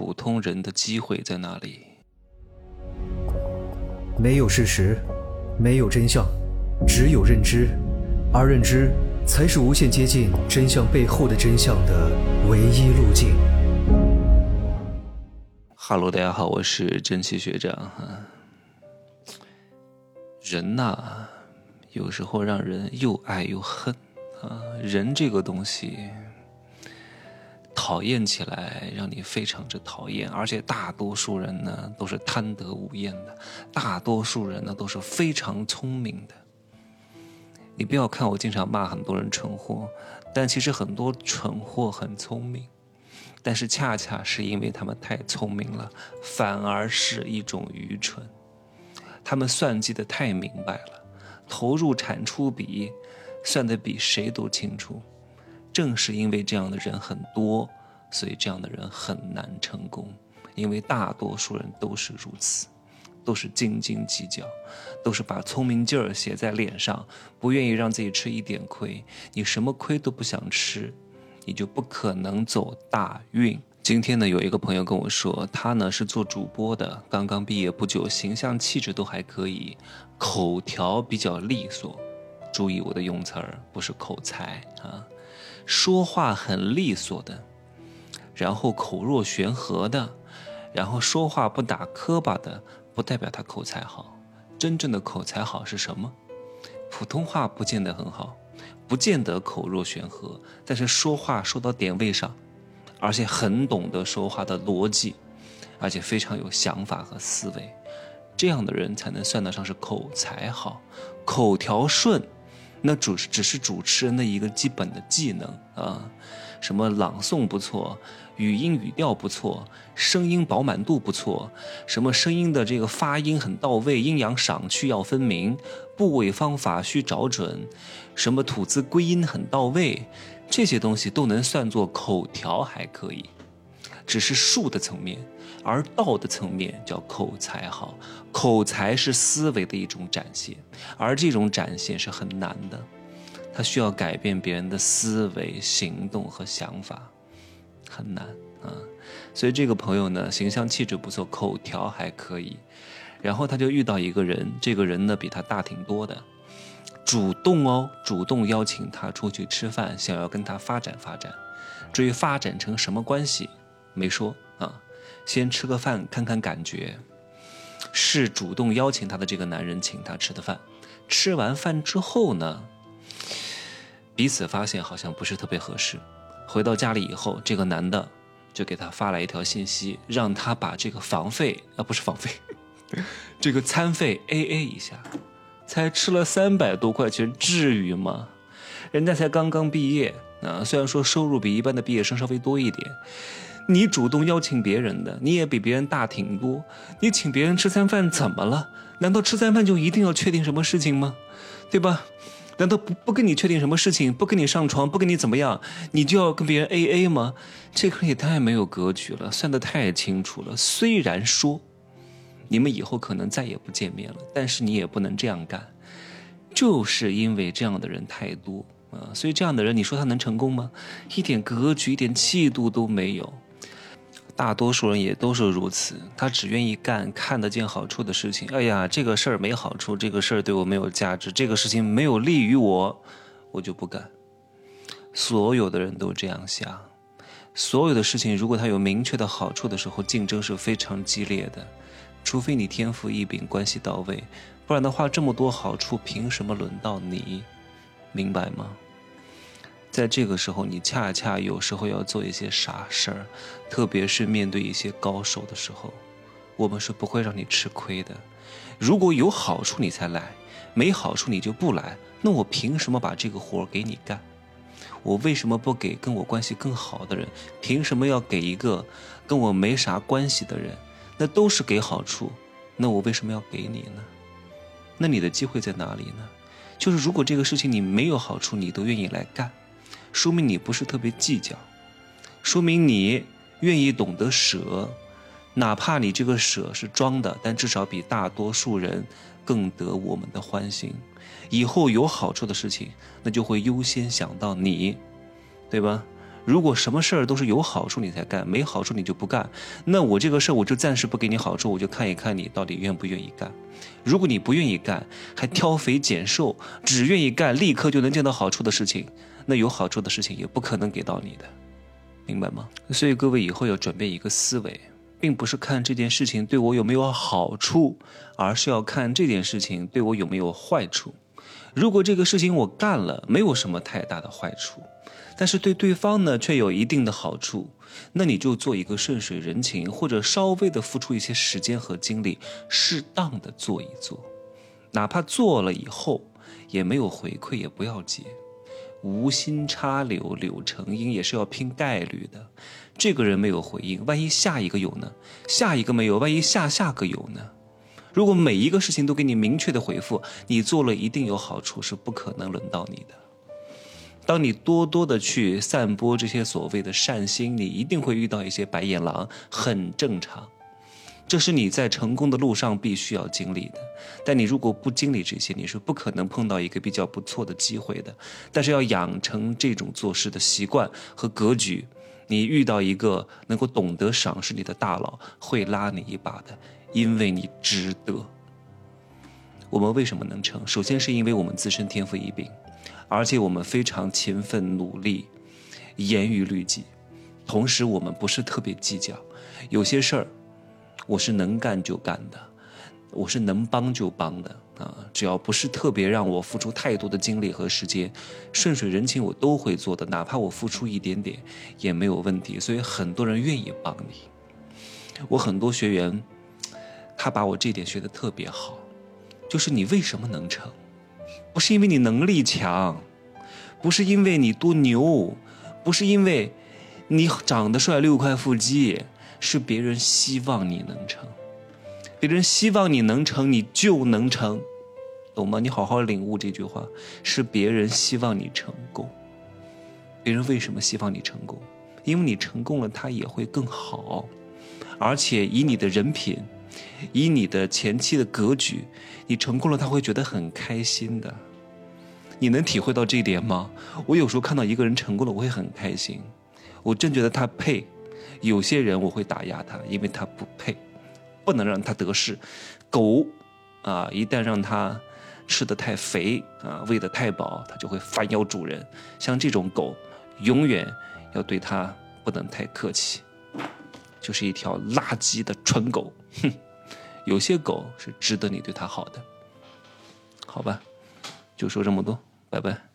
普通人的机会在哪里？没有事实，没有真相，只有认知，而认知才是无限接近真相背后的真相的唯一路径。哈喽，大家好，我是真奇学长哈。人呐，有时候让人又爱又恨啊。人这个东西。讨厌起来让你非常之讨厌，而且大多数人呢都是贪得无厌的，大多数人呢都是非常聪明的。你不要看我经常骂很多人蠢货，但其实很多蠢货很聪明，但是恰恰是因为他们太聪明了，反而是一种愚蠢。他们算计的太明白了，投入产出比算得比谁都清楚。正是因为这样的人很多，所以这样的人很难成功。因为大多数人都是如此，都是斤斤计较，都是把聪明劲儿写在脸上，不愿意让自己吃一点亏。你什么亏都不想吃，你就不可能走大运。今天呢，有一个朋友跟我说，他呢是做主播的，刚刚毕业不久，形象气质都还可以，口条比较利索。注意我的用词儿，不是口才啊。说话很利索的，然后口若悬河的，然后说话不打磕巴的，不代表他口才好。真正的口才好是什么？普通话不见得很好，不见得口若悬河，但是说话说到点位上，而且很懂得说话的逻辑，而且非常有想法和思维，这样的人才能算得上是口才好，口条顺。那主只是主持人的一个基本的技能啊，什么朗诵不错，语音语调不错，声音饱满度不错，什么声音的这个发音很到位，阴阳赏去要分明，部位方法需找准，什么吐字归音很到位，这些东西都能算作口条还可以，只是术的层面。而道的层面叫口才好，口才是思维的一种展现，而这种展现是很难的，它需要改变别人的思维、行动和想法，很难啊。所以这个朋友呢，形象气质不错，口条还可以，然后他就遇到一个人，这个人呢比他大挺多的，主动哦，主动邀请他出去吃饭，想要跟他发展发展，至于发展成什么关系，没说啊。先吃个饭看看感觉，是主动邀请他的这个男人请他吃的饭。吃完饭之后呢，彼此发现好像不是特别合适。回到家里以后，这个男的就给他发来一条信息，让他把这个房费啊不是房费，这个餐费 A A 一下。才吃了三百多块钱，至于吗？人家才刚刚毕业啊，虽然说收入比一般的毕业生稍微多一点。你主动邀请别人的，你也比别人大挺多。你请别人吃餐饭怎么了？难道吃餐饭就一定要确定什么事情吗？对吧？难道不不跟你确定什么事情，不跟你上床，不跟你怎么样，你就要跟别人 A A 吗？这可也太没有格局了，算得太清楚了。虽然说你们以后可能再也不见面了，但是你也不能这样干，就是因为这样的人太多啊。所以这样的人，你说他能成功吗？一点格局、一点气度都没有。大多数人也都是如此，他只愿意干看得见好处的事情。哎呀，这个事儿没好处，这个事儿对我没有价值，这个事情没有利于我，我就不干。所有的人都这样想，所有的事情如果它有明确的好处的时候，竞争是非常激烈的。除非你天赋异禀，关系到位，不然的话，这么多好处凭什么轮到你？明白吗？在这个时候，你恰恰有时候要做一些傻事儿，特别是面对一些高手的时候，我们是不会让你吃亏的。如果有好处你才来，没好处你就不来，那我凭什么把这个活给你干？我为什么不给跟我关系更好的人？凭什么要给一个跟我没啥关系的人？那都是给好处，那我为什么要给你呢？那你的机会在哪里呢？就是如果这个事情你没有好处，你都愿意来干。说明你不是特别计较，说明你愿意懂得舍，哪怕你这个舍是装的，但至少比大多数人更得我们的欢心。以后有好处的事情，那就会优先想到你，对吧？如果什么事儿都是有好处你才干，没好处你就不干，那我这个事儿我就暂时不给你好处，我就看一看你到底愿不愿意干。如果你不愿意干，还挑肥拣瘦，只愿意干立刻就能见到好处的事情，那有好处的事情也不可能给到你的，明白吗？所以各位以后要转变一个思维，并不是看这件事情对我有没有好处，而是要看这件事情对我有没有坏处。如果这个事情我干了，没有什么太大的坏处。但是对对方呢，却有一定的好处，那你就做一个顺水人情，或者稍微的付出一些时间和精力，适当的做一做，哪怕做了以后也没有回馈也不要紧，无心插柳柳成荫也是要拼概率的。这个人没有回应，万一下一个有呢？下一个没有，万一下下个有呢？如果每一个事情都给你明确的回复，你做了一定有好处，是不可能轮到你的。当你多多的去散播这些所谓的善心，你一定会遇到一些白眼狼，很正常。这是你在成功的路上必须要经历的。但你如果不经历这些，你是不可能碰到一个比较不错的机会的。但是要养成这种做事的习惯和格局，你遇到一个能够懂得赏识你的大佬，会拉你一把的，因为你值得。我们为什么能成？首先是因为我们自身天赋异禀。而且我们非常勤奋努力，严于律己，同时我们不是特别计较，有些事儿我是能干就干的，我是能帮就帮的啊，只要不是特别让我付出太多的精力和时间，顺水人情我都会做的，哪怕我付出一点点也没有问题。所以很多人愿意帮你，我很多学员，他把我这点学的特别好，就是你为什么能成？不是因为你能力强，不是因为你多牛，不是因为你长得帅六块腹肌，是别人希望你能成，别人希望你能成，你就能成，懂吗？你好好领悟这句话，是别人希望你成功。别人为什么希望你成功？因为你成功了，他也会更好，而且以你的人品。以你的前期的格局，你成功了，他会觉得很开心的。你能体会到这一点吗？我有时候看到一个人成功了，我会很开心。我真觉得他配。有些人我会打压他，因为他不配，不能让他得势。狗啊，一旦让他吃的太肥啊，喂的太饱，他就会反咬主人。像这种狗，永远要对他不能太客气。就是一条垃圾的蠢狗，哼！有些狗是值得你对它好的，好吧？就说这么多，拜拜。